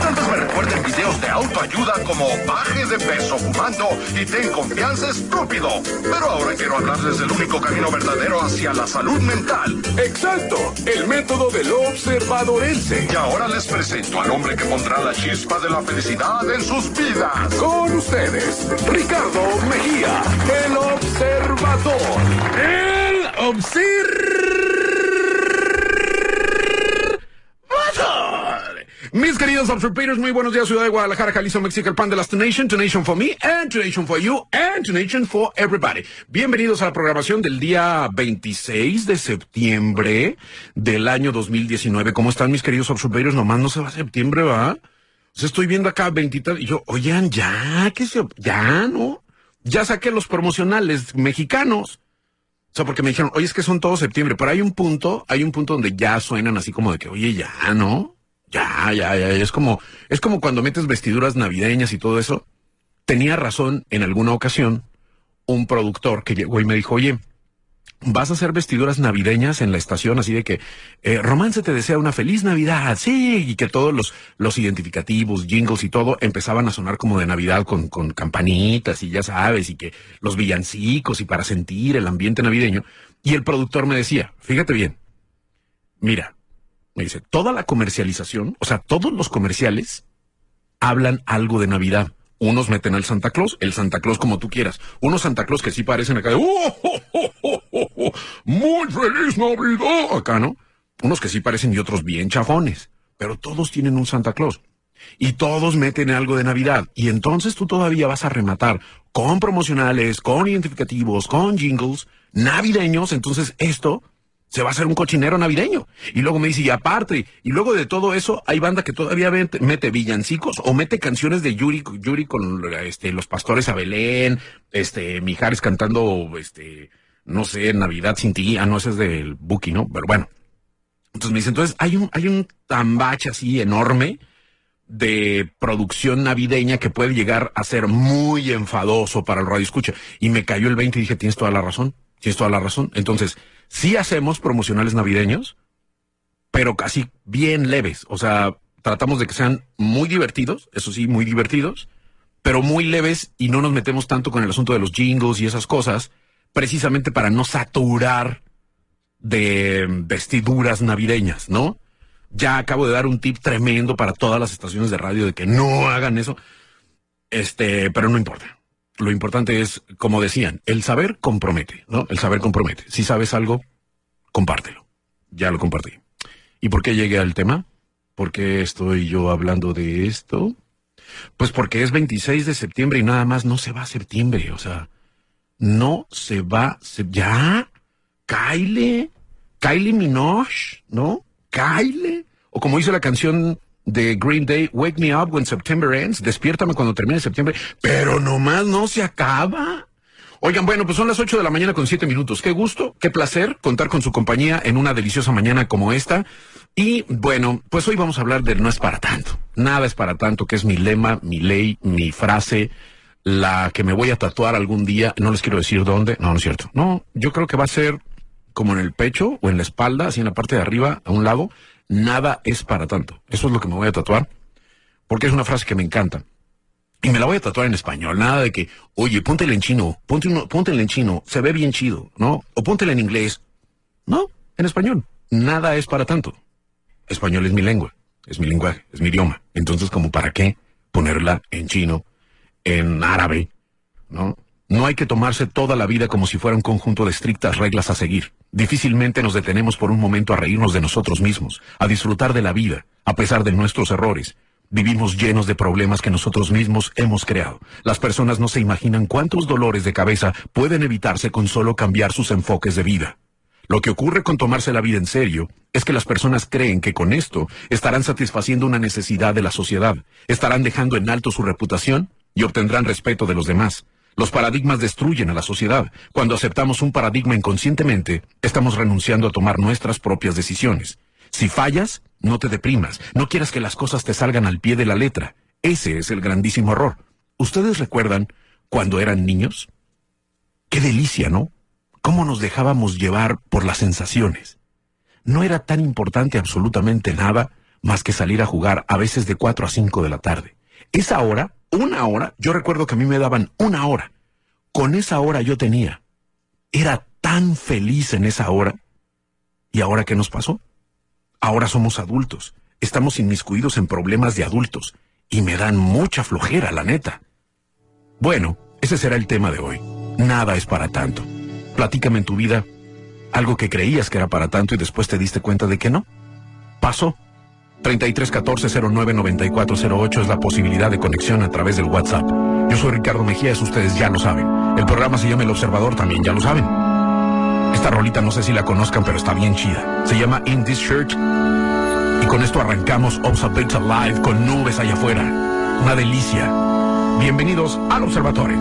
Tantos me recuerden videos de autoayuda como baje de peso fumando y ten confianza estúpido. Pero ahora quiero hablarles del único camino verdadero hacia la salud mental. Exacto, el método del observadorense. Y ahora les presento al hombre que pondrá la chispa de la felicidad en sus vidas. Con ustedes, Ricardo Mejía, el observador. El observador. Mis queridos observadores, muy buenos días, ciudad de Guadalajara, Jalisco, México, el pan de las Nation, Nation for me, and Nation for you, and Nation for everybody. Bienvenidos a la programación del día 26 de septiembre del año 2019. ¿Cómo están mis queridos observadores? Nomás no se va a septiembre, ¿va? O sea, estoy viendo acá 20 y yo, oigan, ya, que se, ya, ¿no? Ya saqué los promocionales mexicanos. O sea, porque me dijeron, oye, es que son todos septiembre, pero hay un punto, hay un punto donde ya suenan así como de que, oye, ya, ¿no? Ya, ya, ya, es como, es como cuando metes vestiduras navideñas y todo eso. Tenía razón en alguna ocasión un productor que llegó y me dijo, oye, vas a hacer vestiduras navideñas en la estación, así de que eh, Romance te desea una feliz Navidad, sí, y que todos los, los identificativos, jingles y todo empezaban a sonar como de Navidad con, con campanitas y ya sabes, y que los villancicos y para sentir el ambiente navideño. Y el productor me decía, fíjate bien, mira, me dice, toda la comercialización, o sea, todos los comerciales hablan algo de Navidad. Unos meten al Santa Claus, el Santa Claus como tú quieras. Unos Santa Claus que sí parecen acá de, ¡Oh, oh, oh, oh! ¡Muy feliz Navidad! Acá, ¿no? Unos que sí parecen y otros bien chafones. Pero todos tienen un Santa Claus. Y todos meten algo de Navidad. Y entonces tú todavía vas a rematar con promocionales, con identificativos, con jingles navideños. Entonces esto se va a hacer un cochinero navideño. Y luego me dice, y aparte, y luego de todo eso, hay banda que todavía mete, villancicos o mete canciones de Yuri, Yuri con este, los pastores a Belén, este, Mijares cantando, este, no sé, Navidad sin ti, ah, no, ese es del Buki, ¿no? Pero bueno. Entonces me dice, entonces hay un, hay un tambache así enorme de producción navideña que puede llegar a ser muy enfadoso para el radio escucha. Y me cayó el 20 y dije, tienes toda la razón, tienes toda la razón. Entonces, sí hacemos promocionales navideños, pero casi bien leves. O sea, tratamos de que sean muy divertidos, eso sí, muy divertidos, pero muy leves y no nos metemos tanto con el asunto de los jingles y esas cosas, precisamente para no saturar de vestiduras navideñas, ¿no? Ya acabo de dar un tip tremendo para todas las estaciones de radio de que no hagan eso. Este, pero no importa. Lo importante es, como decían, el saber compromete, ¿no? El saber compromete. Si sabes algo, compártelo. Ya lo compartí. ¿Y por qué llegué al tema? ¿Por qué estoy yo hablando de esto? Pues porque es 26 de septiembre y nada más no se va a septiembre, o sea, no se va, se, ya, Kyle, Kylie Minogue, ¿no? Kyle, o como dice la canción de Green Day, Wake Me Up When September Ends, despiértame cuando termine septiembre, pero nomás no se acaba. Oigan, bueno, pues son las 8 de la mañana con 7 minutos. Qué gusto, qué placer contar con su compañía en una deliciosa mañana como esta. Y bueno, pues hoy vamos a hablar de no es para tanto. Nada es para tanto, que es mi lema, mi ley, mi frase, la que me voy a tatuar algún día. No les quiero decir dónde. No, no es cierto. No, yo creo que va a ser como en el pecho o en la espalda, así en la parte de arriba, a un lado. Nada es para tanto. Eso es lo que me voy a tatuar. Porque es una frase que me encanta. Y me la voy a tatuar en español, nada de que, oye, póntela en chino, ponte uno, póntela en chino, se ve bien chido, ¿no? O póntela en inglés. No, en español. Nada es para tanto. español es mi lengua, es mi lenguaje, es mi idioma. Entonces, como para qué ponerla en chino, en árabe, ¿no? No hay que tomarse toda la vida como si fuera un conjunto de estrictas reglas a seguir. Difícilmente nos detenemos por un momento a reírnos de nosotros mismos, a disfrutar de la vida, a pesar de nuestros errores. Vivimos llenos de problemas que nosotros mismos hemos creado. Las personas no se imaginan cuántos dolores de cabeza pueden evitarse con solo cambiar sus enfoques de vida. Lo que ocurre con tomarse la vida en serio es que las personas creen que con esto estarán satisfaciendo una necesidad de la sociedad, estarán dejando en alto su reputación y obtendrán respeto de los demás. Los paradigmas destruyen a la sociedad. Cuando aceptamos un paradigma inconscientemente, estamos renunciando a tomar nuestras propias decisiones. Si fallas, no te deprimas, no quieras que las cosas te salgan al pie de la letra. Ese es el grandísimo error. ¿Ustedes recuerdan cuando eran niños? Qué delicia, ¿no? Cómo nos dejábamos llevar por las sensaciones. No era tan importante absolutamente nada más que salir a jugar a veces de 4 a 5 de la tarde. Esa hora, una hora, yo recuerdo que a mí me daban una hora. Con esa hora yo tenía. Era tan feliz en esa hora. ¿Y ahora qué nos pasó? Ahora somos adultos, estamos inmiscuidos en problemas de adultos, y me dan mucha flojera, la neta. Bueno, ese será el tema de hoy. Nada es para tanto. Platícame en tu vida algo que creías que era para tanto y después te diste cuenta de que no. Pasó. 3314-099408 es la posibilidad de conexión a través del WhatsApp. Yo soy Ricardo Mejías, ustedes ya lo saben. El programa se llama El Observador, también ya lo saben. Esta rolita no sé si la conozcan, pero está bien chida. Se llama In This Shirt. Y con esto arrancamos Observate Live con nubes allá afuera. Una delicia. Bienvenidos al Observatorio.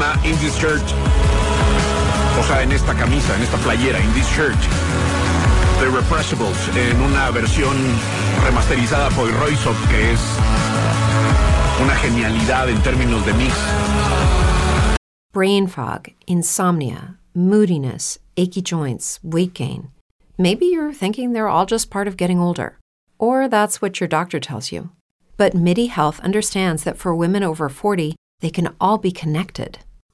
Llama In This. O sea, en esta camisa, en esta playera, In This. The Repressibles, en una versión remasterizada por que es una genialidad en términos de mix. Brain fog, insomnia, moodiness, achy joints, weight gain. Maybe you're thinking they're all just part of getting older, or that's what your doctor tells you. But MIDI Health understands that for women over 40, they can all be connected.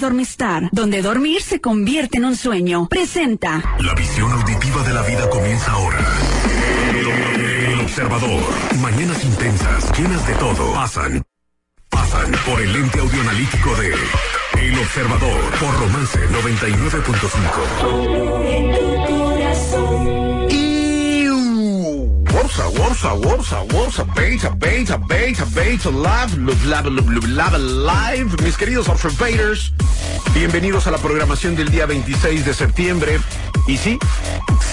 Dormistar, donde dormir se convierte en un sueño. Presenta. La visión auditiva de la vida comienza ahora. El observador. Mañanas intensas, llenas de todo. Pasan. Pasan por el lente audioanalítico de El Observador. Por Romance 99.5. Warsa, Warsa, Warsa, Warsa, beta, beta, beta, beta, love, love, love, love, live. Mis queridos observators, bienvenidos a la programación del día 26 de septiembre. Y sí,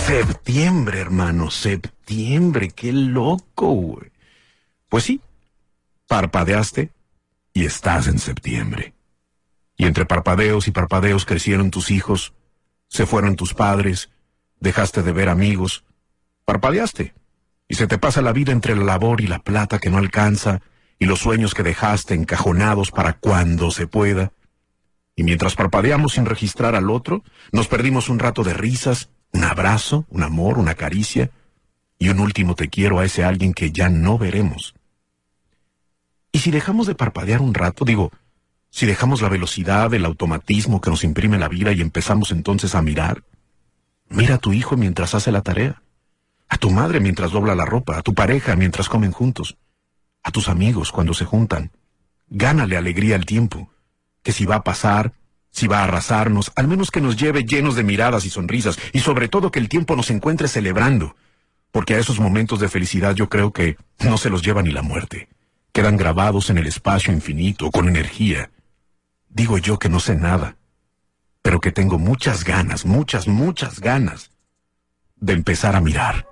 septiembre, hermano, septiembre, qué loco. Pues sí, parpadeaste y estás en septiembre. Y entre parpadeos y parpadeos crecieron tus hijos, se fueron tus padres, dejaste de ver amigos, parpadeaste y se te pasa la vida entre la labor y la plata que no alcanza, y los sueños que dejaste encajonados para cuando se pueda. Y mientras parpadeamos sin registrar al otro, nos perdimos un rato de risas, un abrazo, un amor, una caricia, y un último te quiero a ese alguien que ya no veremos. Y si dejamos de parpadear un rato, digo, si dejamos la velocidad, el automatismo que nos imprime la vida y empezamos entonces a mirar, mira a tu hijo mientras hace la tarea a tu madre mientras dobla la ropa, a tu pareja mientras comen juntos, a tus amigos cuando se juntan. Gánale alegría al tiempo, que si va a pasar, si va a arrasarnos, al menos que nos lleve llenos de miradas y sonrisas, y sobre todo que el tiempo nos encuentre celebrando, porque a esos momentos de felicidad yo creo que no se los lleva ni la muerte, quedan grabados en el espacio infinito, con energía. Digo yo que no sé nada, pero que tengo muchas ganas, muchas, muchas ganas de empezar a mirar.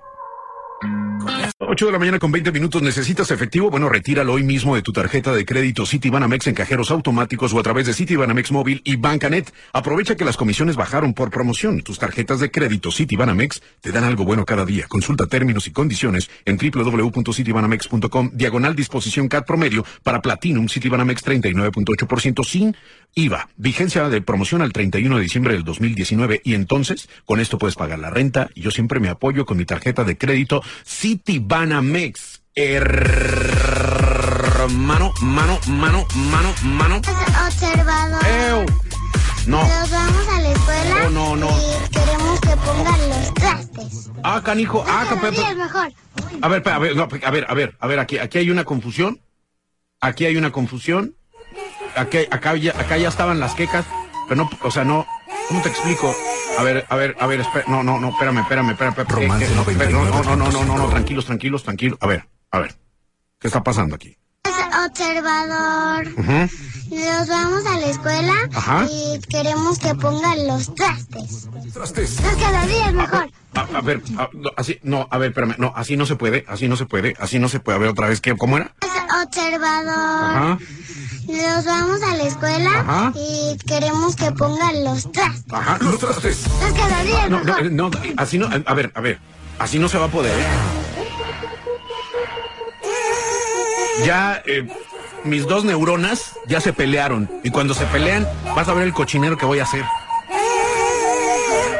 8 de la mañana con 20 minutos. ¿Necesitas efectivo? Bueno, retíralo hoy mismo de tu tarjeta de crédito Citibanamex en cajeros automáticos o a través de Citibanamex Móvil y Bancanet. Aprovecha que las comisiones bajaron por promoción. Tus tarjetas de crédito Citibanamex te dan algo bueno cada día. Consulta términos y condiciones en www.citibanamex.com. Diagonal disposición CAT promedio para Platinum Citibanamex 39.8% sin IVA. Vigencia de promoción al 31 de diciembre del 2019. Y entonces, con esto puedes pagar la renta. Yo siempre me apoyo con mi tarjeta de crédito Citibanamex. Hermano, mano, mano, mano, mano. Observador. Ew. No. Nos vamos a la escuela Oh, no, no. y queremos que pongan los trastes. Ah, canijo. Ah, Pero ca- sí, es mejor. A ver, a ver, no, a ver, a ver, a ver, aquí, aquí hay una confusión. Aquí hay una confusión. Aquí, acá, ya, acá ya estaban las quecas, pero no, o sea, no, ¿cómo te explico? A ver, a ver, a ver, espera, no, no, no, espérame, espérame, espérame. espérame Romance ¿qué- qué- 99. no, no, no, no, no, no, no, tranquilos, tranquilos, tranquilos. A ver, a ver. ¿Qué está pasando aquí? Observador. Ujú. Nos vamos a la escuela Ajá. y queremos que pongan los trastes. Trastes. Los cada día es mejor. A, a ver, a- no, así, no, a ver, espérame, no, así no se puede, así no se puede, así no se puede. A ver, otra vez, ¿qué, ¿cómo era? Observador. Ajá, Nos vamos a la escuela Ajá. y queremos que pongan los trastes. ajá. Los trastes. Los No, no, no, así no, a ver, a ver, así no se va a poder. ¿eh? Ya, eh, mis dos neuronas ya se pelearon. Y cuando se pelean, vas a ver el cochinero que voy a hacer.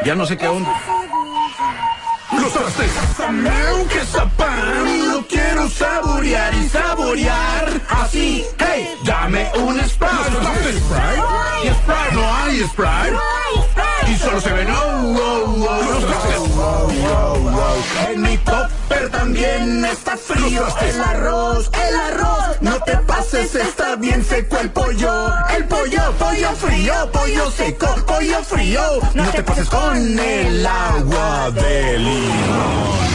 Ya no sé qué onda. Los trastes. Quiero saborear y saborear así. Hey, dame un Sprite. Y Sprite, no hay Sprite. Y solo se ven, oh, oh, oh, los trastes. En mi topper también está frío el arroz, el arroz. No te pases, está bien seco el pollo. El pollo, pollo frío, pollo seco, pollo frío. No te pases con el agua de limón.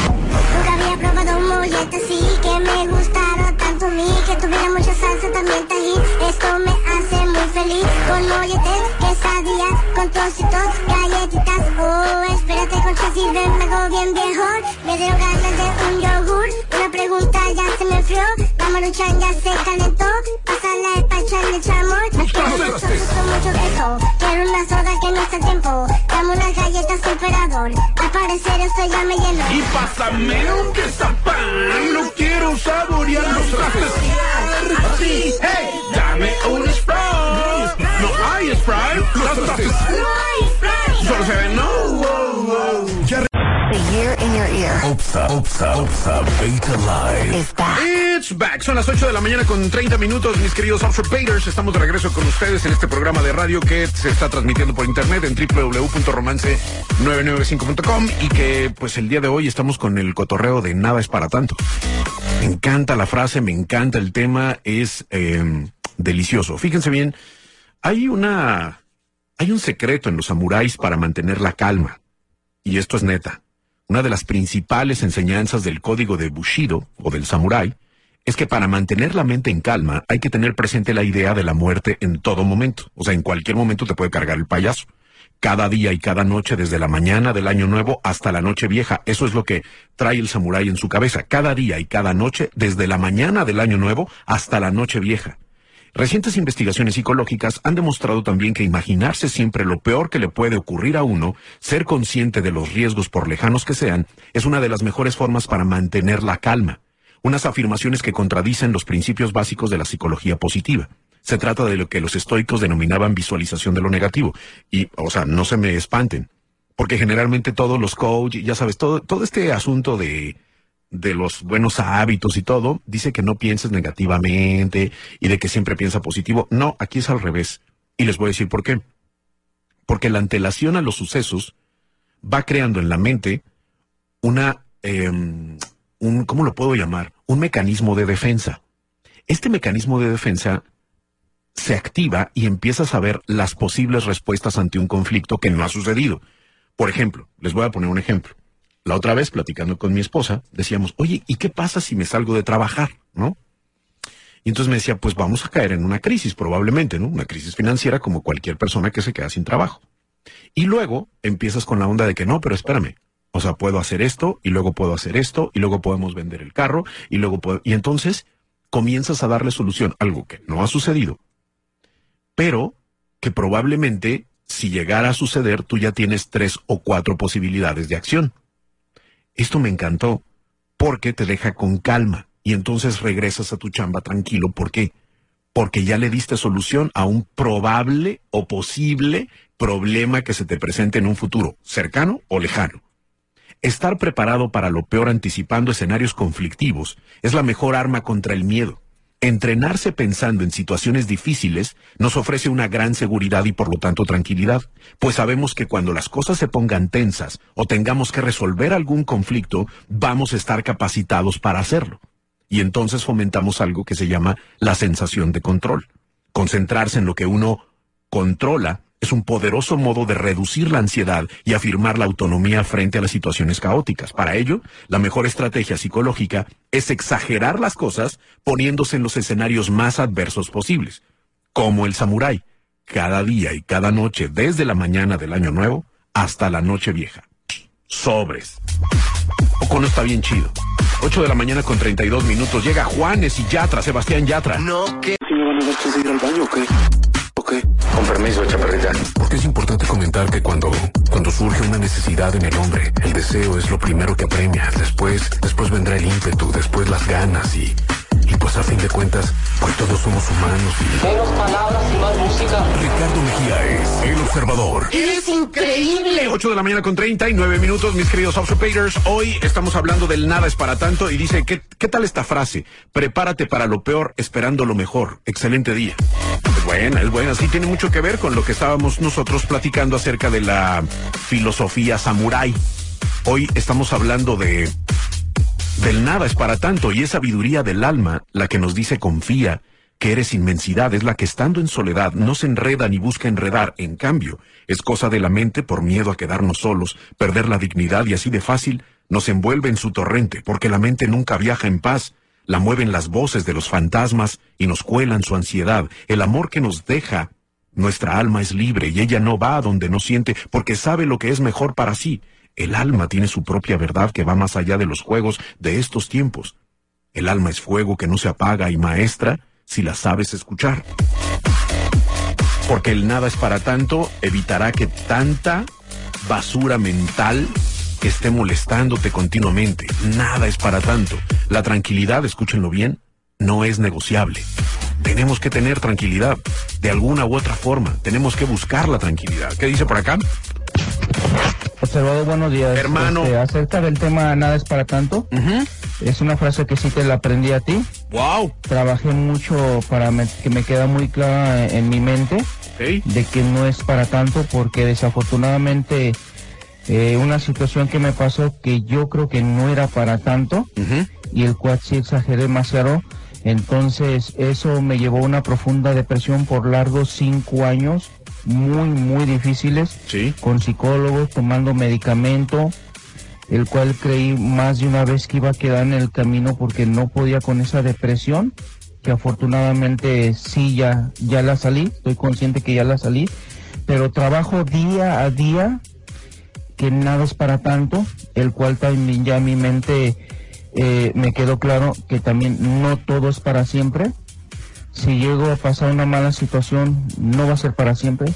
Nunca había probado un mollete así que me gustara tanto a mí que tuviera mucha salsa también tajín. Esto me hace muy feliz con molletes, quesadillas, con trocitos, galletitas. Oh, espérate con chasis, ven, me bien viejo. Me dieron ganas de un yogur. Una pregunta ya se me enfrió. La maruchan ya se calentó. Pásala el pachan de chamor. Quiero mucho, mucho queso. Quiero una soda que no está tiempo. Dame unas galletas superador. Al parecer esto ya me llenó. Y pásame un quesapán, no quiero saborear los trastes. Así, hey, dame un Sprite. No hay Sprite, los trastes. Solo se ven, no, in your ear Opsa, Opsa, Opsa, Beta Live. is back. It's back. Son las 8 de la mañana con 30 minutos, mis queridos Observators. Estamos de regreso con ustedes en este programa de radio que se está transmitiendo por internet en www.romance995.com y que pues el día de hoy estamos con el cotorreo de nada es para tanto. Me encanta la frase, me encanta el tema, es eh, delicioso. Fíjense bien, hay una, hay un secreto en los samuráis para mantener la calma. Y esto es neta. Una de las principales enseñanzas del código de Bushido o del samurái es que para mantener la mente en calma hay que tener presente la idea de la muerte en todo momento. O sea, en cualquier momento te puede cargar el payaso. Cada día y cada noche, desde la mañana del año nuevo hasta la noche vieja. Eso es lo que trae el samurái en su cabeza. Cada día y cada noche, desde la mañana del año nuevo hasta la noche vieja. Recientes investigaciones psicológicas han demostrado también que imaginarse siempre lo peor que le puede ocurrir a uno, ser consciente de los riesgos por lejanos que sean, es una de las mejores formas para mantener la calma. Unas afirmaciones que contradicen los principios básicos de la psicología positiva. Se trata de lo que los estoicos denominaban visualización de lo negativo. Y, o sea, no se me espanten. Porque generalmente todos los coach, ya sabes, todo, todo este asunto de, de los buenos hábitos y todo, dice que no pienses negativamente y de que siempre piensa positivo. No, aquí es al revés. Y les voy a decir por qué. Porque la antelación a los sucesos va creando en la mente una, eh, un, ¿cómo lo puedo llamar? Un mecanismo de defensa. Este mecanismo de defensa se activa y empiezas a ver las posibles respuestas ante un conflicto que no ha sucedido. Por ejemplo, les voy a poner un ejemplo. La otra vez, platicando con mi esposa, decíamos, oye, ¿y qué pasa si me salgo de trabajar? ¿No? Y entonces me decía, pues vamos a caer en una crisis, probablemente, ¿no? Una crisis financiera como cualquier persona que se queda sin trabajo. Y luego empiezas con la onda de que no, pero espérame. O sea, puedo hacer esto, y luego puedo hacer esto, y luego podemos vender el carro, y luego puedo... Y entonces comienzas a darle solución, algo que no ha sucedido, pero que probablemente, si llegara a suceder, tú ya tienes tres o cuatro posibilidades de acción. Esto me encantó, porque te deja con calma y entonces regresas a tu chamba tranquilo. ¿Por qué? Porque ya le diste solución a un probable o posible problema que se te presente en un futuro, cercano o lejano. Estar preparado para lo peor anticipando escenarios conflictivos es la mejor arma contra el miedo. Entrenarse pensando en situaciones difíciles nos ofrece una gran seguridad y por lo tanto tranquilidad, pues sabemos que cuando las cosas se pongan tensas o tengamos que resolver algún conflicto, vamos a estar capacitados para hacerlo. Y entonces fomentamos algo que se llama la sensación de control. Concentrarse en lo que uno controla es un poderoso modo de reducir la ansiedad y afirmar la autonomía frente a las situaciones caóticas. Para ello, la mejor estrategia psicológica es exagerar las cosas poniéndose en los escenarios más adversos posibles, como el samurái, cada día y cada noche desde la mañana del año nuevo hasta la noche vieja. Sobres. Poco no está bien chido. 8 de la mañana con 32 minutos. Llega Juanes y Yatra, Sebastián Yatra. No, ¿qué? ¿Sí me van a dar de ir al baño o qué? Ok. Con permiso, chaparrita. Porque es importante comentar que cuando, cuando surge una necesidad en el hombre, el deseo es lo primero que apremia. Después, después vendrá el ímpetu, después las ganas y, y pues a fin de cuentas, pues todos somos humanos y... Menos palabras y más música. Ricardo Mejía es el observador. ¡Es increíble! 8 de la mañana con 39 minutos, mis queridos Observators. Hoy estamos hablando del nada es para tanto y dice, ¿qué, ¿qué tal esta frase? Prepárate para lo peor esperando lo mejor. Excelente día. Es buena, es buena. Sí, tiene mucho que ver con lo que estábamos nosotros platicando acerca de la filosofía samurái. Hoy estamos hablando de del nada es para tanto y es sabiduría del alma la que nos dice confía, que eres inmensidad, es la que estando en soledad no se enreda ni busca enredar, en cambio, es cosa de la mente por miedo a quedarnos solos, perder la dignidad y así de fácil nos envuelve en su torrente, porque la mente nunca viaja en paz, la mueven las voces de los fantasmas y nos cuelan su ansiedad, el amor que nos deja. Nuestra alma es libre y ella no va a donde no siente porque sabe lo que es mejor para sí. El alma tiene su propia verdad que va más allá de los juegos de estos tiempos. El alma es fuego que no se apaga y maestra si la sabes escuchar. Porque el nada es para tanto, evitará que tanta basura mental esté molestándote continuamente. Nada es para tanto. La tranquilidad, escúchenlo bien, no es negociable. Tenemos que tener tranquilidad, de alguna u otra forma. Tenemos que buscar la tranquilidad. ¿Qué dice por acá? Observador, buenos días. Hermano. Este, acerca del tema Nada es para tanto, es una frase que sí te la aprendí a ti. ¡Wow! Trabajé mucho para me- que me queda muy clara en mi mente de que no es para tanto porque desafortunadamente eh, una situación que me pasó que yo creo que no era para tanto y el cual sí exageré demasiado. Entonces eso me llevó a una profunda depresión por largos cinco años, muy, muy difíciles. Sí. con psicólogos, tomando medicamento, el cual creí más de una vez que iba a quedar en el camino porque no podía con esa depresión, que afortunadamente sí ya, ya la salí, estoy consciente que ya la salí, pero trabajo día a día, que nada es para tanto, el cual también ya mi mente eh, me quedó claro que también no todo es para siempre, si llego a pasar una mala situación, no va a ser para siempre.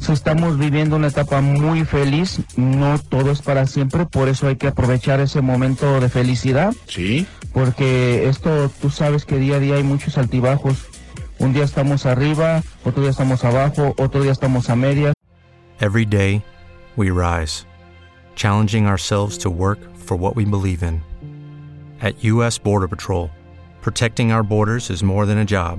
Si estamos viviendo una etapa muy feliz, no todo es para siempre, por eso hay que aprovechar ese momento de felicidad, Sí. porque esto tú sabes que día a día hay muchos altibajos. Un día estamos arriba, otro día estamos abajo, otro día estamos a medias. Every day, we rise, challenging ourselves to work for what we believe in. At U.S. Border Patrol, protecting our borders is more than a job,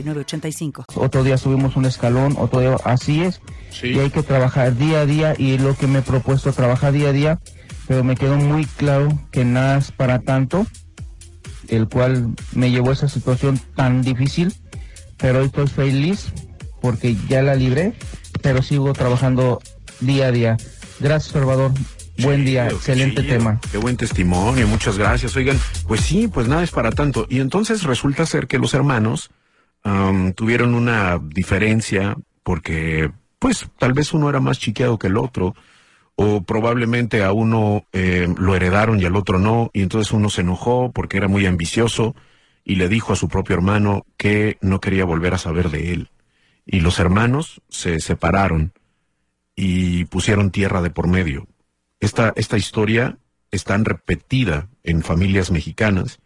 906985. Otro día subimos un escalón, otro día así es. Sí. Y hay que trabajar día a día y lo que me he propuesto trabajar día a día, pero me quedó muy claro que nada es para tanto, el cual me llevó a esa situación tan difícil, pero hoy estoy feliz porque ya la libré, pero sigo trabajando día a día. Gracias, Salvador. Buen día, excelente chido. tema. Qué buen testimonio, muchas gracias. Oigan, pues sí, pues nada es para tanto. Y entonces resulta ser que los hermanos am, tuvieron una diferencia porque, pues, tal vez uno era más chiqueado que el otro, o probablemente a uno eh, lo heredaron y al otro no, y entonces uno se enojó porque era muy ambicioso y le dijo a su propio hermano que no quería volver a saber de él. Y los hermanos se separaron y pusieron tierra de por medio. Esta, esta historia es tan repetida en familias mexicanas,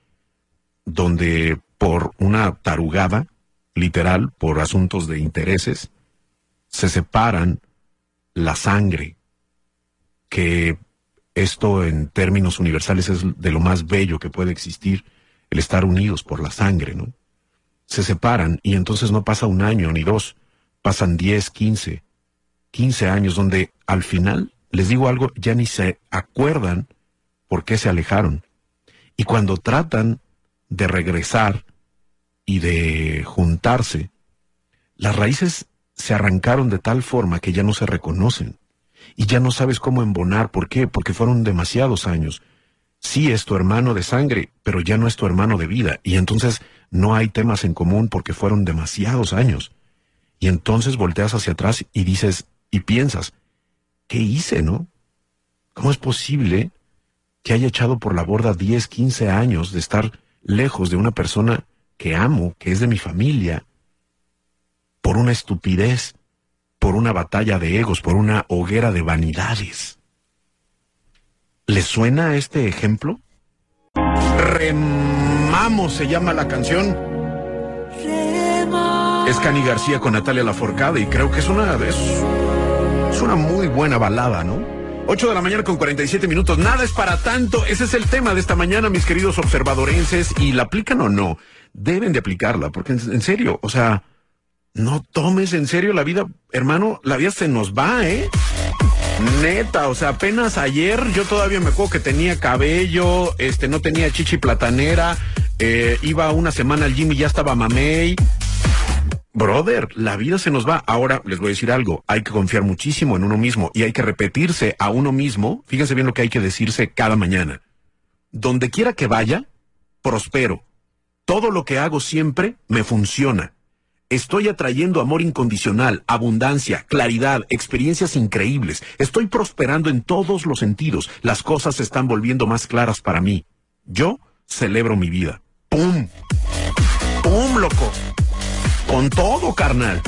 donde por una tarugada, literal, por asuntos de intereses, se separan la sangre, que esto en términos universales es de lo más bello que puede existir, el estar unidos por la sangre, ¿no? Se separan y entonces no pasa un año ni dos, pasan diez, quince, quince años donde al final, les digo algo, ya ni se acuerdan por qué se alejaron. Y cuando tratan de regresar y de juntarse, las raíces se arrancaron de tal forma que ya no se reconocen y ya no sabes cómo embonar. ¿Por qué? Porque fueron demasiados años. Sí es tu hermano de sangre, pero ya no es tu hermano de vida. Y entonces no hay temas en común porque fueron demasiados años. Y entonces volteas hacia atrás y dices, y piensas, ¿qué hice, no? ¿Cómo es posible que haya echado por la borda 10, 15 años de estar lejos de una persona que amo, que es de mi familia, por una estupidez, por una batalla de egos, por una hoguera de vanidades. ¿Le suena este ejemplo? Remamos se llama la canción. Es Cani García con Natalia Laforcada y creo que es una, es, es una muy buena balada, ¿no? 8 de la mañana con 47 minutos. Nada es para tanto. Ese es el tema de esta mañana, mis queridos observadorenses. ¿Y la aplican o no? Deben de aplicarla, porque en, serio, o sea, no tomes en serio la vida, hermano, la vida se nos va, ¿eh? Neta, o sea, apenas ayer yo todavía me acuerdo que tenía cabello, este, no tenía chichi platanera, eh, iba una semana al gym y ya estaba mamey. Brother, la vida se nos va. Ahora les voy a decir algo, hay que confiar muchísimo en uno mismo y hay que repetirse a uno mismo, fíjense bien lo que hay que decirse cada mañana. Donde quiera que vaya, prospero. Todo lo que hago siempre me funciona. Estoy atrayendo amor incondicional, abundancia, claridad, experiencias increíbles. Estoy prosperando en todos los sentidos. Las cosas se están volviendo más claras para mí. Yo celebro mi vida. ¡Pum! ¡Pum, loco! Con todo, carnal.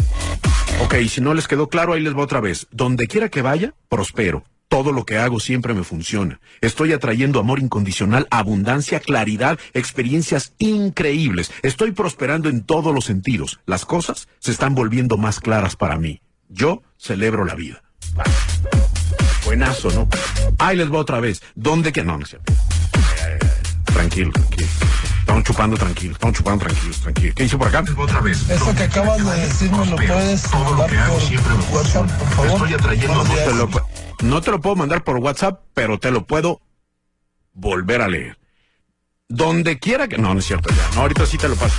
Ok, si no les quedó claro, ahí les va otra vez. Donde quiera que vaya, prospero. Todo lo que hago siempre me funciona. Estoy atrayendo amor incondicional, abundancia, claridad, experiencias increíbles. Estoy prosperando en todos los sentidos. Las cosas se están volviendo más claras para mí. Yo celebro la vida. Buenazo, ¿no? Ahí les va otra vez. ¿Dónde que no? no. Eh, Tranquilo, tranquilo. Estamos chupando tranquilos, estamos chupando tranquilos, tranquilos. ¿Qué hizo por acá? Otra vez. Eso que acabas de decir, ¿me lo puedes mandar por WhatsApp, por favor? Estoy atrayendo No te lo puedo mandar por WhatsApp, pero te lo puedo volver a leer. Donde quiera que... No, no es cierto ya. No, ahorita sí te lo paso.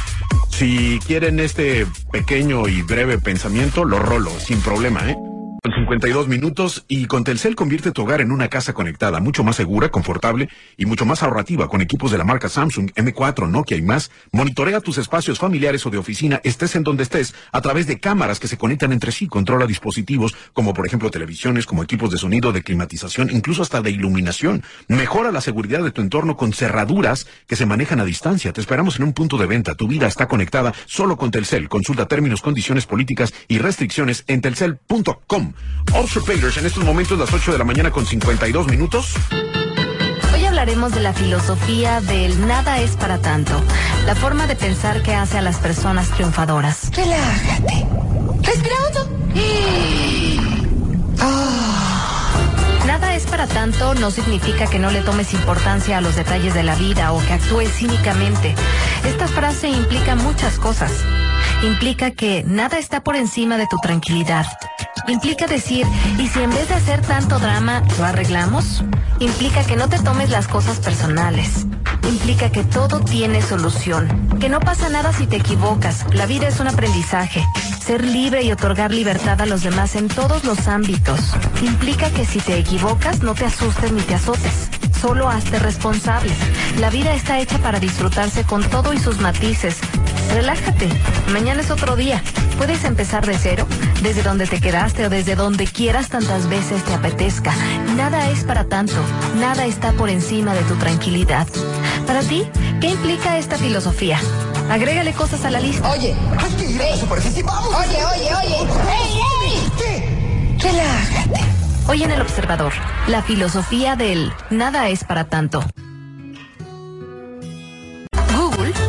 Si quieren este pequeño y breve pensamiento, lo rolo, sin problema, ¿eh? Con 52 minutos y con Telcel convierte tu hogar en una casa conectada, mucho más segura, confortable y mucho más ahorrativa con equipos de la marca Samsung, M4, Nokia y más. Monitorea tus espacios familiares o de oficina, estés en donde estés, a través de cámaras que se conectan entre sí. Controla dispositivos como por ejemplo televisiones, como equipos de sonido, de climatización, incluso hasta de iluminación. Mejora la seguridad de tu entorno con cerraduras que se manejan a distancia. Te esperamos en un punto de venta. Tu vida está conectada solo con Telcel. Consulta términos, condiciones políticas y restricciones en telcel.com. Observators, en estos momentos las 8 de la mañana con 52 minutos. Hoy hablaremos de la filosofía del nada es para tanto, la forma de pensar que hace a las personas triunfadoras. Relájate. Respira hondo. Nada es para tanto no significa que no le tomes importancia a los detalles de la vida o que actúes cínicamente. Esta frase implica muchas cosas. Implica que nada está por encima de tu tranquilidad. Implica decir, ¿y si en vez de hacer tanto drama, lo arreglamos? Implica que no te tomes las cosas personales. Implica que todo tiene solución. Que no pasa nada si te equivocas. La vida es un aprendizaje. Ser libre y otorgar libertad a los demás en todos los ámbitos. Implica que si te equivocas, no te asustes ni te azotes. Solo hazte responsable. La vida está hecha para disfrutarse con todo y sus matices. Relájate. Mañana es otro día. Puedes empezar de cero, desde donde te quedaste o desde donde quieras tantas veces te apetezca. Nada es para tanto. Nada está por encima de tu tranquilidad. Para ti, ¿Qué implica esta filosofía? Agrégale cosas a la lista. Oye, hay que ir a la superficie, vamos. Oye, oye, oye. ¡Ey, ey! ¿Qué? Relájate. Hoy en El Observador, la filosofía del nada es para tanto.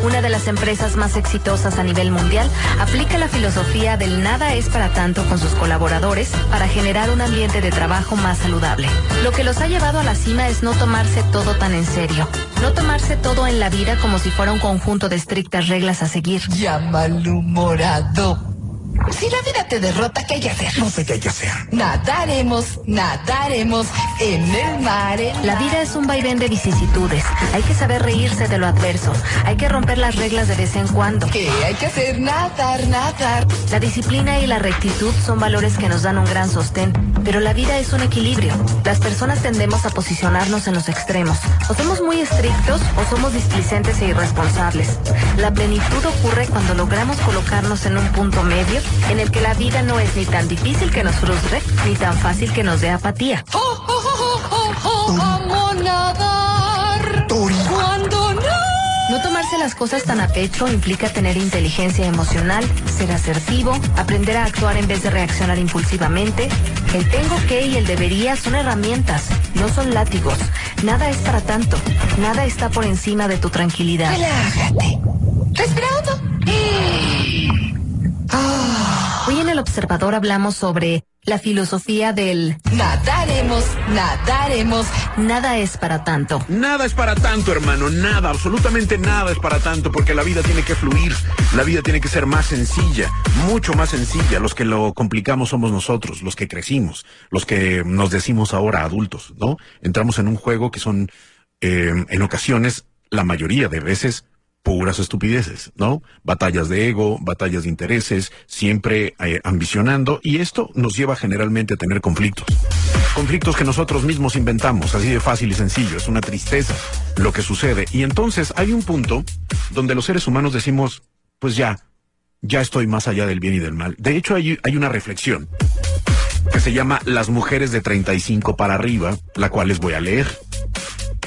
Una de las empresas más exitosas a nivel mundial, aplica la filosofía del nada es para tanto con sus colaboradores para generar un ambiente de trabajo más saludable. Lo que los ha llevado a la cima es no tomarse todo tan en serio, no tomarse todo en la vida como si fuera un conjunto de estrictas reglas a seguir. Ya malhumorado. Si la vida te derrota, ¿qué hay que hacer? No sé qué hay que hacer. Nadaremos, nadaremos en el mar. en La vida es un vaivén de vicisitudes. Hay que saber reírse de lo adverso. Hay que romper las reglas de vez en cuando. ¿Qué hay que hacer? Nadar, nadar. La disciplina y la rectitud son valores que nos dan un gran sostén, pero la vida es un equilibrio. Las personas tendemos a posicionarnos en los extremos. O somos muy estrictos o somos displicentes e irresponsables. La plenitud ocurre cuando logramos colocarnos en un punto medio en el que la vida no es ni tan difícil que nos frustre, ni tan fácil que nos dé apatía. ¡Oh, oh, oh, oh, oh! ¡Amo nadar! Cuando no. No tomarse las cosas tan a pecho implica tener inteligencia emocional, ser asertivo, aprender a actuar en vez de reaccionar impulsivamente. El tengo que y el debería son herramientas, no son látigos. Nada es para tanto, nada está por encima de tu tranquilidad. Relájate. Respirando. Hoy en El Observador hablamos sobre la filosofía del Nadaremos, nadaremos. nada es para tanto. Nada es para tanto, hermano, nada, absolutamente nada es para tanto, porque la vida tiene que fluir, la vida tiene que ser más sencilla, mucho más sencilla. Los que lo complicamos somos nosotros, los que crecimos, los que nos decimos ahora adultos, ¿no? Entramos en un juego que son, eh, en ocasiones, la mayoría de veces, puras estupideces, ¿no? Batallas de ego, batallas de intereses, siempre eh, ambicionando, y esto nos lleva generalmente a tener conflictos. Conflictos que nosotros mismos inventamos, así de fácil y sencillo, es una tristeza lo que sucede. Y entonces hay un punto donde los seres humanos decimos, pues ya, ya estoy más allá del bien y del mal. De hecho, hay, hay una reflexión que se llama Las mujeres de 35 para arriba, la cual les voy a leer.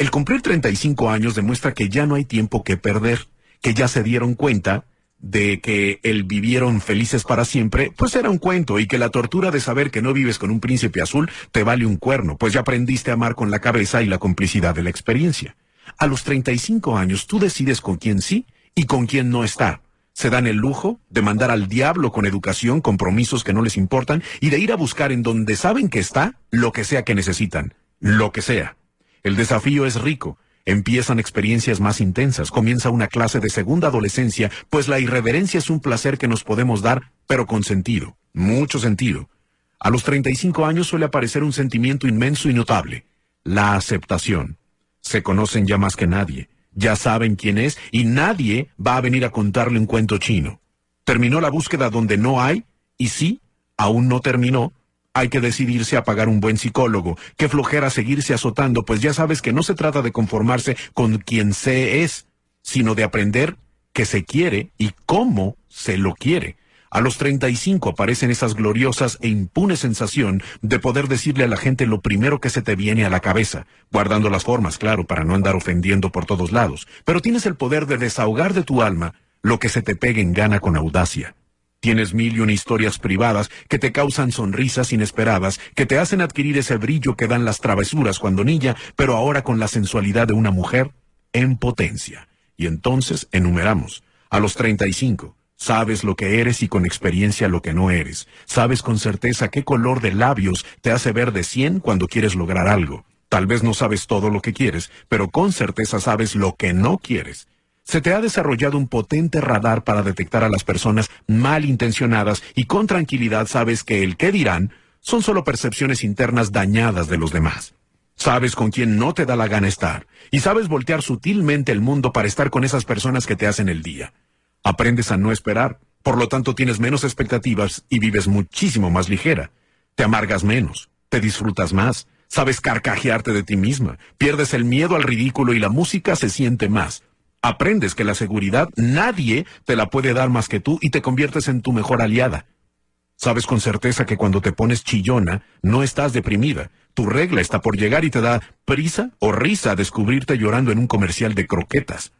El cumplir 35 años demuestra que ya no hay tiempo que perder, que ya se dieron cuenta de que el vivieron felices para siempre, pues era un cuento y que la tortura de saber que no vives con un príncipe azul te vale un cuerno, pues ya aprendiste a amar con la cabeza y la complicidad de la experiencia. A los 35 años tú decides con quién sí y con quién no estar. Se dan el lujo de mandar al diablo con educación, compromisos que no les importan y de ir a buscar en donde saben que está lo que sea que necesitan, lo que sea. El desafío es rico. Empiezan experiencias más intensas, comienza una clase de segunda adolescencia, pues la irreverencia es un placer que nos podemos dar, pero con sentido, mucho sentido. A los 35 años suele aparecer un sentimiento inmenso y notable, la aceptación. Se conocen ya más que nadie, ya saben quién es y nadie va a venir a contarle un cuento chino. Terminó la búsqueda donde no hay y sí, aún no terminó, hay que decidirse a pagar un buen psicólogo. Qué flojera seguirse azotando, pues ya sabes que no se trata de conformarse con quien se es, sino de aprender que se quiere y cómo se lo quiere. A los 35 aparecen esas gloriosas e impunes sensación de poder decirle a la gente lo primero que se te viene a la cabeza, guardando las formas, claro, para no andar ofendiendo por todos lados. Pero tienes el poder de desahogar de tu alma lo que se te pegue en gana con audacia. Tienes mil y una historias privadas que te causan sonrisas inesperadas, que te hacen adquirir ese brillo que dan las travesuras cuando niña, pero ahora con la sensualidad de una mujer en potencia. Y entonces enumeramos. A los 35, sabes lo que eres y con experiencia lo que no eres. Sabes con certeza qué color de labios te hace ver de 100 cuando quieres lograr algo. Tal vez no sabes todo lo que quieres, pero con certeza sabes lo que no quieres. Se te ha desarrollado un potente radar para detectar a las personas malintencionadas y con tranquilidad sabes que el qué dirán son solo percepciones internas dañadas de los demás. Sabes con quién no te da la gana estar y sabes voltear sutilmente el mundo para estar con esas personas que te hacen el día. Aprendes a no esperar, por lo tanto tienes menos expectativas y vives muchísimo más ligera. Te amargas menos, te disfrutas más, sabes carcajearte de ti misma, pierdes el miedo al ridículo y la música se siente más aprendes que la seguridad nadie te la puede dar más que tú y te conviertes en tu mejor aliada. Sabes con certeza que cuando te pones chillona, no estás deprimida. Tu regla está por llegar y te da prisa o risa descubrirte llorando en un comercial de croquetas.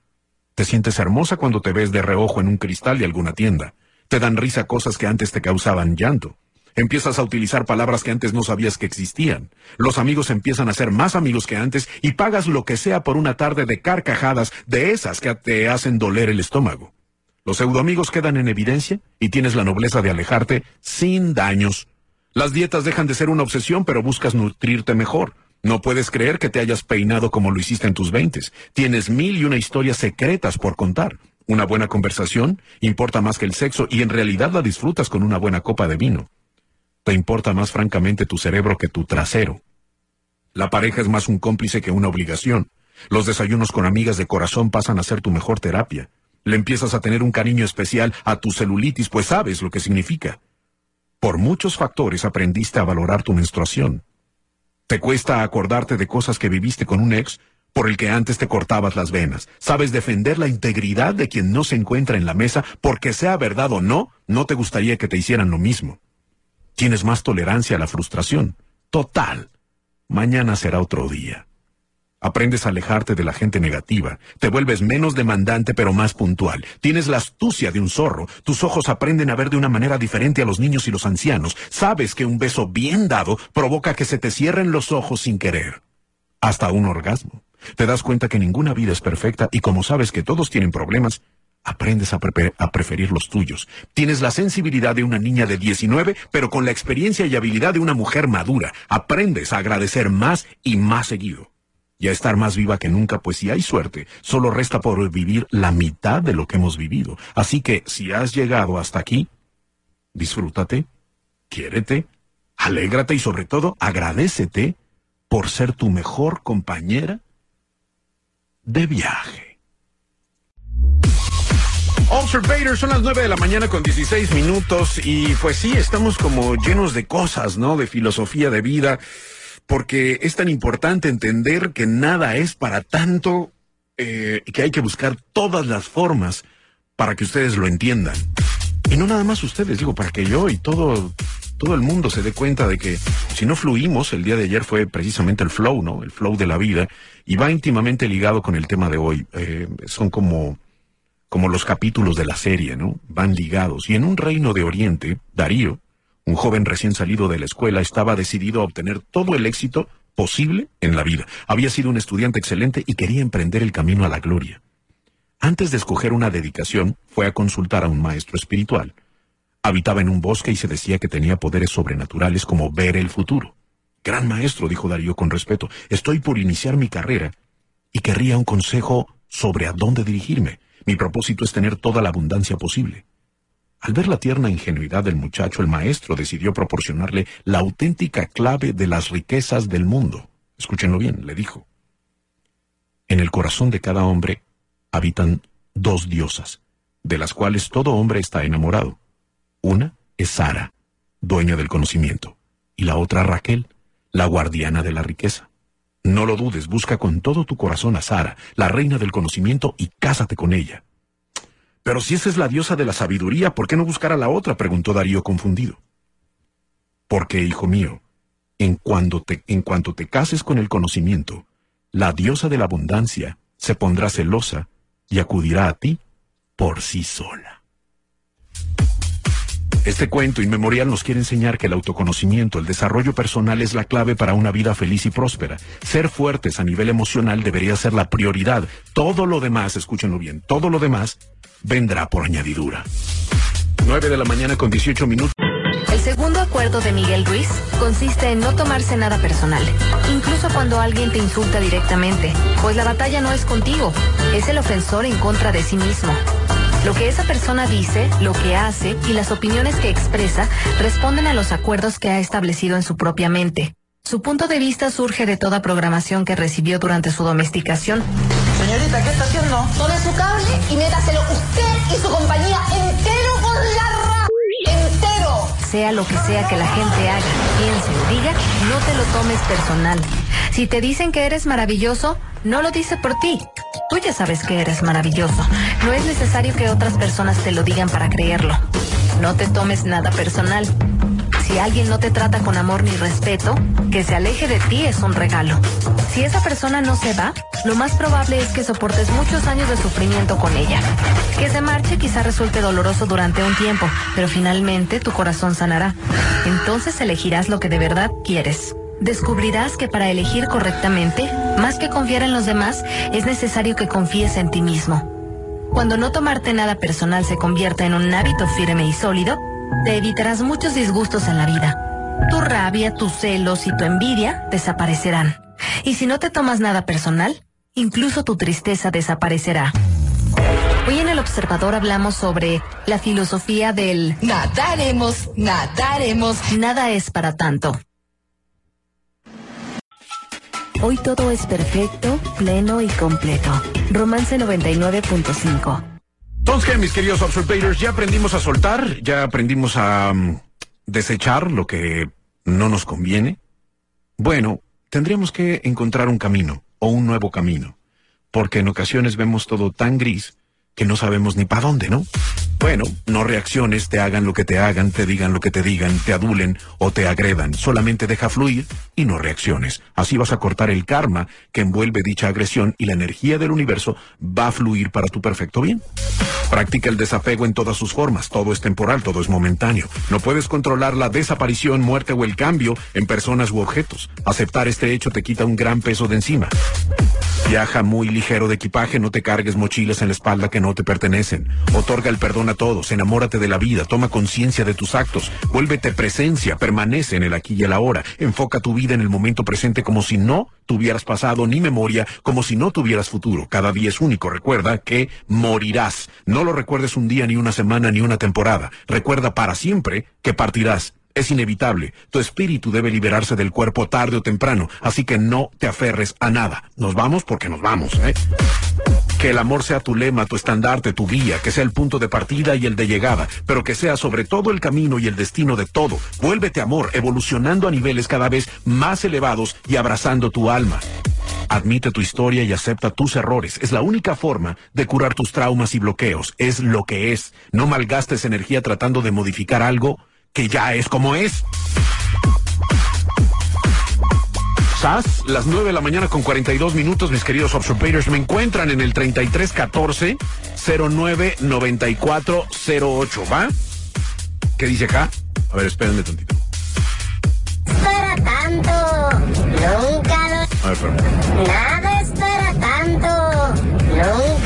Te sientes hermosa cuando te ves de reojo en un cristal de alguna tienda. Te dan risa cosas que antes te causaban llanto. Empiezas a utilizar palabras que antes no sabías que existían. Los amigos empiezan a ser más amigos que antes y pagas lo que sea por una tarde de carcajadas de esas que te hacen doler el estómago. Los pseudoamigos quedan en evidencia y tienes la nobleza de alejarte sin daños. Las dietas dejan de ser una obsesión, pero buscas nutrirte mejor. No puedes creer que te hayas peinado como lo hiciste en tus veintes. Tienes mil y una historias secretas por contar. Una buena conversación importa más que el sexo y en realidad la disfrutas con una buena copa de vino. Te importa más francamente tu cerebro que tu trasero. La pareja es más un cómplice que una obligación. Los desayunos con amigas de corazón pasan a ser tu mejor terapia. Le empiezas a tener un cariño especial a tu celulitis, pues sabes lo que significa. Por muchos factores aprendiste a valorar tu menstruación. Te cuesta acordarte de cosas que viviste con un ex por el que antes te cortabas las venas. Sabes defender la integridad de quien no se encuentra en la mesa porque sea verdad o no, no te gustaría que te hicieran lo mismo. Tienes más tolerancia a la frustración. Total. Mañana será otro día. Aprendes a alejarte de la gente negativa. Te vuelves menos demandante pero más puntual. Tienes la astucia de un zorro. Tus ojos aprenden a ver de una manera diferente a los niños y los ancianos. Sabes que un beso bien dado provoca que se te cierren los ojos sin querer. Hasta un orgasmo. Te das cuenta que ninguna vida es perfecta y como sabes que todos tienen problemas, aprendes a, preferir los tuyos. Tienes la sensibilidad de una niña de 19, pero con la experiencia y habilidad de una mujer madura. Aprendes a agradecer más y más seguido y a estar más viva que nunca, pues si hay suerte, solo resta por vivir la mitad de lo que hemos vivido. Así que si has llegado hasta aquí, disfrútate, quiérete, alégrate y sobre todo agradecete por ser tu mejor compañera de viaje. Observator, son las 9 de la mañana con 16 minutos y pues sí, estamos como llenos de cosas, ¿no? De filosofía de vida porque es tan importante entender que nada es para tanto eh, que hay que buscar todas las formas para que ustedes lo entiendan. Y no nada más ustedes, digo, para que yo y todo, todo el mundo se dé cuenta de que si no fluimos, el día de ayer fue precisamente el flow, ¿no? El flow de la vida, y va íntimamente ligado con el tema de hoy. Eh, son como, como los capítulos de la serie, ¿no? Van ligados. Y en un reino de Oriente, Darío, un joven recién salido de la escuela estaba decidido a obtener todo el éxito posible en la vida. Había sido un estudiante excelente y quería emprender el camino a la gloria. Antes de escoger una dedicación, fue a consultar a un maestro espiritual. Habitaba en un bosque y se decía que tenía poderes sobrenaturales como ver el futuro. Gran maestro, dijo Darío con respeto, estoy por iniciar mi carrera y querría un consejo sobre a dónde dirigirme. Mi propósito es tener toda la abundancia posible. Al ver la tierna ingenuidad del muchacho, el maestro decidió proporcionarle la auténtica clave de las riquezas del mundo. Escúchenlo bien, le dijo. En el corazón de cada hombre habitan dos diosas, de las cuales todo hombre está enamorado. Una es Sara, dueña del conocimiento, y la otra Raquel, la guardiana de la riqueza. No lo dudes, busca con todo tu corazón a Sara, la reina del conocimiento, y cásate con ella. Pero si esa es la diosa de la sabiduría, ¿por qué no buscar a la otra? preguntó Darío confundido. Porque, hijo mío, en cuanto, te, en cuanto te cases con el conocimiento, la diosa de la abundancia se pondrá celosa y acudirá a ti por sí sola. Este cuento inmemorial nos quiere enseñar que el autoconocimiento, el desarrollo personal es la clave para una vida feliz y próspera. Ser fuertes a nivel emocional debería ser la prioridad. Todo lo demás, escúchenlo bien, todo lo demás vendrá por añadidura. 9 de la mañana con 18 minutos. El segundo acuerdo de Miguel Ruiz consiste en no tomarse nada personal, incluso cuando alguien te insulta directamente, pues la batalla no es contigo, es el ofensor en contra de sí mismo. Lo que esa persona dice, lo que hace y las opiniones que expresa responden a los acuerdos que ha establecido en su propia mente. Su punto de vista surge de toda programación que recibió durante su domesticación. Señorita, ¿qué está haciendo? Tome su cable y métaselo usted y su compañía entero con la. Sea lo que sea que la gente haga, piense o diga, no te lo tomes personal. Si te dicen que eres maravilloso, no lo dice por ti. Tú ya sabes que eres maravilloso. No es necesario que otras personas te lo digan para creerlo. No te tomes nada personal Si alguien no te trata con amor ni respeto, que se aleje de ti es un regalo. Si esa persona no se va, lo más probable es que soportes muchos años de sufrimiento con ella. Que se marche quizá resulte doloroso durante un tiempo, pero finalmente tu corazón sanará. Entonces elegirás lo que de verdad quieres. Descubrirás que para elegir correctamente, más que confiar en los demás, es necesario que confíes en ti mismo. Cuando no tomarte nada personal se convierta en un hábito firme y sólido, te evitarás muchos disgustos en la vida. Tu rabia, tus celos y tu envidia desaparecerán. Y si no te tomas nada personal, incluso tu tristeza desaparecerá. Hoy en El Observador hablamos sobre la filosofía del nadaremos, nadaremos, nada es para tanto. Hoy todo es perfecto, pleno y completo. Romance 99.5. Entonces, ¿qué, mis queridos observators? Ya aprendimos a soltar, ya aprendimos a um, desechar lo que no nos conviene. Bueno, tendríamos que encontrar un camino o un nuevo camino, porque en ocasiones vemos todo tan gris que no sabemos ni para dónde, ¿no? Bueno, no reacciones, te hagan lo que te hagan, te digan lo que te digan, te adulen o te agredan. Solamente deja fluir y no reacciones. Así vas a cortar el karma que envuelve dicha agresión y la energía del universo va a fluir para tu perfecto bien. Practica el desapego en todas sus formas. Todo es temporal, todo es momentáneo. No puedes controlar la desaparición, muerte o el cambio en personas u objetos. Aceptar este hecho te quita un gran peso de encima. Viaja muy ligero de equipaje, no te cargues mochilas en la espalda que no te pertenecen. Otorga el perdón a todos, enamórate de la vida, toma conciencia de tus actos, vuélvete presencia, permanece en el aquí y el ahora. Enfoca tu vida en el momento presente como si no tuvieras pasado ni memoria, como si no tuvieras futuro. Cada día es único. Recuerda que morirás. No lo recuerdes un día, ni una semana, ni una temporada. Recuerda para siempre que partirás. Es inevitable. Tu espíritu debe liberarse del cuerpo tarde o temprano, así que no te aferres a nada. Nos vamos porque nos vamos, ¿eh? Que el amor sea tu lema, tu estandarte, tu guía, que sea el punto de partida y el de llegada, pero que sea sobre todo el camino y el destino de todo. Vuélvete amor, evolucionando a niveles cada vez más elevados y abrazando tu alma. Admite tu historia y acepta tus errores. Es la única forma de curar tus traumas y bloqueos. Es lo que es. No malgastes energía tratando de modificar algo que ya es como es. SAS, las 9 de la mañana con 42 minutos, mis queridos observators, me encuentran en el 3314 099408, ¿va? ¿Qué dice acá? A ver, espérenme tantito. Para tanto, nunca lo... A ver. Nada es para tanto, nunca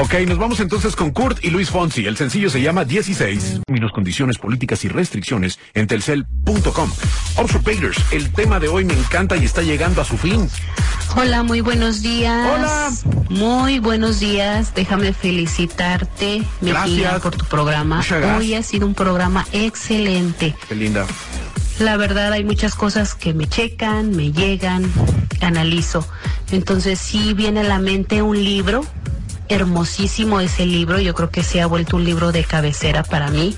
Ok, nos vamos entonces con Kurt y Luis Fonsi. El sencillo se llama 16. Términos, condiciones políticas y restricciones en telcel.com. Observators, el tema de hoy me encanta y está llegando a su fin. Hola, muy buenos días. Hola. Muy buenos días. Déjame felicitarte, mi Gracias. por tu programa. Hoy ha sido un programa excelente. Qué linda. La verdad, hay muchas cosas que me checan, me llegan, analizo. Entonces, sí viene a la mente un libro, hermosísimo ese libro, yo creo que se ha vuelto un libro de cabecera para mí.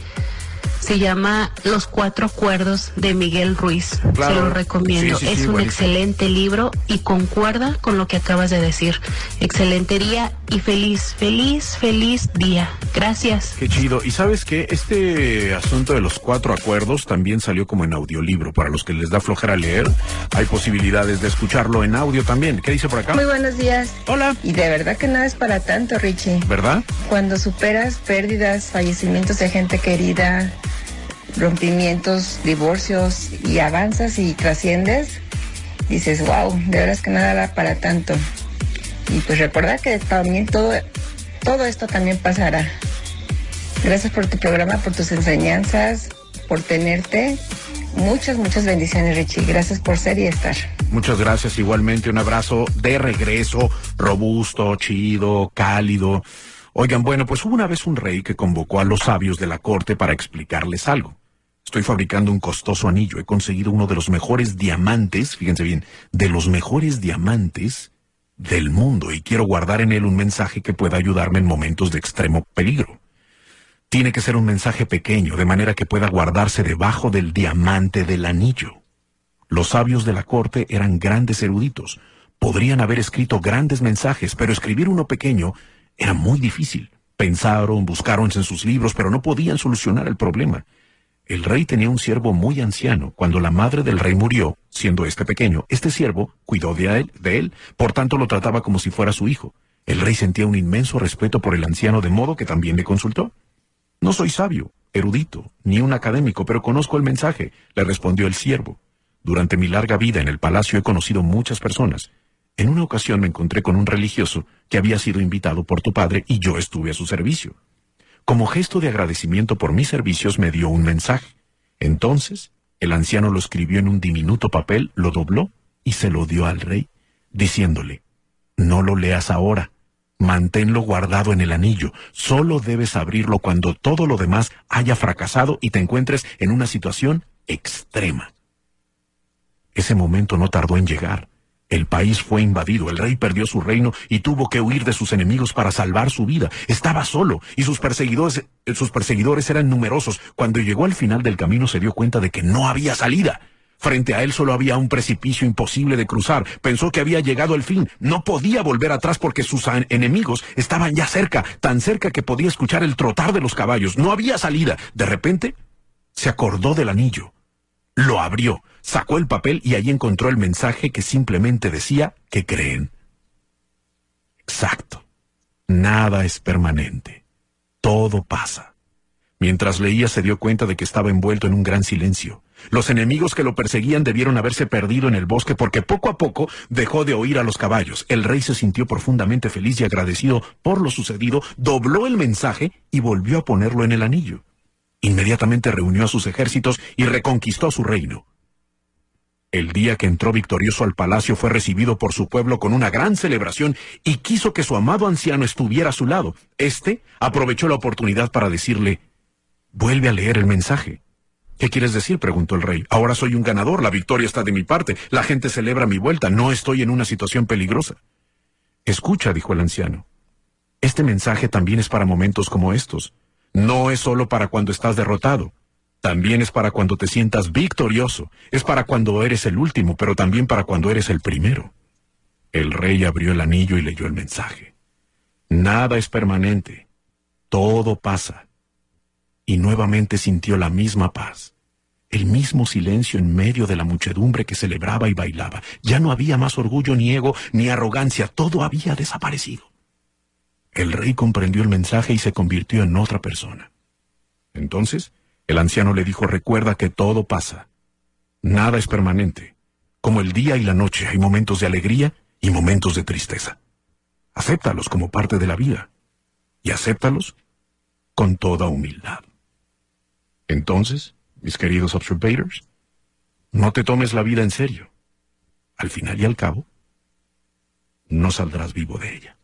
Se llama Los Cuatro Acuerdos de Miguel Ruiz. Claro. Se lo recomiendo. Sí, sí, es sí, un buenísimo. excelente libro y concuerda con lo que acabas de decir. Excelente día y feliz, feliz, feliz día. Gracias. Qué chido. Y sabes que este asunto de los cuatro acuerdos también salió como en audiolibro. Para los que les da flojera leer, hay posibilidades de escucharlo en audio también. ¿Qué dice por acá? Muy buenos días. Hola. Y de verdad que nada es para tanto, Richie. ¿Verdad? Cuando superas pérdidas, fallecimientos de gente querida, rompimientos, divorcios y avanzas y trasciendes, dices, wow, de verdad es que nada era para tanto. Y pues recuerda que también todo, todo esto también pasará. Gracias por tu programa, por tus enseñanzas, por tenerte. Muchas, muchas bendiciones, Richie. Gracias por ser y estar. Muchas gracias. Igualmente un abrazo de regreso, robusto, chido, cálido. Oigan, bueno, pues hubo una vez un rey que convocó a los sabios de la corte para explicarles algo. Estoy fabricando un costoso anillo. He conseguido uno de los mejores diamantes, fíjense bien, de los mejores diamantes del mundo y quiero guardar en él un mensaje que pueda ayudarme en momentos de extremo peligro. Tiene que ser un mensaje pequeño, de manera que pueda guardarse debajo del diamante del anillo. Los sabios de la corte eran grandes eruditos. Podrían haber escrito grandes mensajes, pero escribir uno pequeño era muy difícil. Pensaron, buscaron en sus libros, pero no podían solucionar el problema. El rey tenía un siervo muy anciano. Cuando la madre del rey murió, siendo este pequeño, este siervo cuidó de él, de él, por tanto lo trataba como si fuera su hijo. El rey sentía un inmenso respeto por el anciano, de modo que también le consultó. No soy sabio, erudito, ni un académico, pero conozco el mensaje, le respondió el siervo. Durante mi larga vida en el palacio he conocido muchas personas. En una ocasión me encontré con un religioso que había sido invitado por tu padre y yo estuve a su servicio. Como gesto de agradecimiento por mis servicios me dio un mensaje. Entonces, el anciano lo escribió en un diminuto papel, lo dobló y se lo dio al rey, diciéndole, no lo leas ahora, manténlo guardado en el anillo, solo debes abrirlo cuando todo lo demás haya fracasado y te encuentres en una situación extrema. Ese momento no tardó en llegar. El país fue invadido, el rey perdió su reino y tuvo que huir de sus enemigos para salvar su vida. Estaba solo y sus perseguidores, sus perseguidores eran numerosos. Cuando llegó al final del camino se dio cuenta de que no había salida. Frente a él solo había un precipicio imposible de cruzar. Pensó que había llegado el fin. No podía volver atrás porque sus enemigos estaban ya cerca, tan cerca que podía escuchar el trotar de los caballos. No había salida. De repente, se acordó del anillo. Lo abrió, sacó el papel y allí encontró el mensaje que simplemente decía que creen. Exacto. Nada es permanente. Todo pasa. Mientras leía se dio cuenta de que estaba envuelto en un gran silencio. Los enemigos que lo perseguían debieron haberse perdido en el bosque porque poco a poco dejó de oír a los caballos. El rey se sintió profundamente feliz y agradecido por lo sucedido, dobló el mensaje y volvió a ponerlo en el anillo. Inmediatamente reunió a sus ejércitos y reconquistó su reino. El día que entró victorioso al palacio fue recibido por su pueblo con una gran celebración y quiso que su amado anciano estuviera a su lado. Este aprovechó la oportunidad para decirle, vuelve a leer el mensaje. ¿Qué quieres decir? preguntó el rey. Ahora soy un ganador, la victoria está de mi parte, la gente celebra mi vuelta, no estoy en una situación peligrosa. Escucha, dijo el anciano. Este mensaje también es para momentos como estos. No es solo para cuando estás derrotado. También es para cuando te sientas victorioso. Es para cuando eres el último, pero también para cuando eres el primero. El rey abrió el anillo y leyó el mensaje. Nada es permanente. Todo pasa. Y nuevamente sintió la misma paz. El mismo silencio en medio de la muchedumbre que celebraba y bailaba. Ya no había más orgullo ni ego ni arrogancia. Todo había desaparecido. El rey comprendió el mensaje y se convirtió en otra persona. Entonces, el anciano le dijo, recuerda que todo pasa. Nada es permanente. Como el día y la noche hay momentos de alegría y momentos de tristeza. Acéptalos como parte de la vida. Y acéptalos con toda humildad. Entonces, mis queridos observators, no te tomes la vida en serio. Al final y al cabo, no saldrás vivo de ella.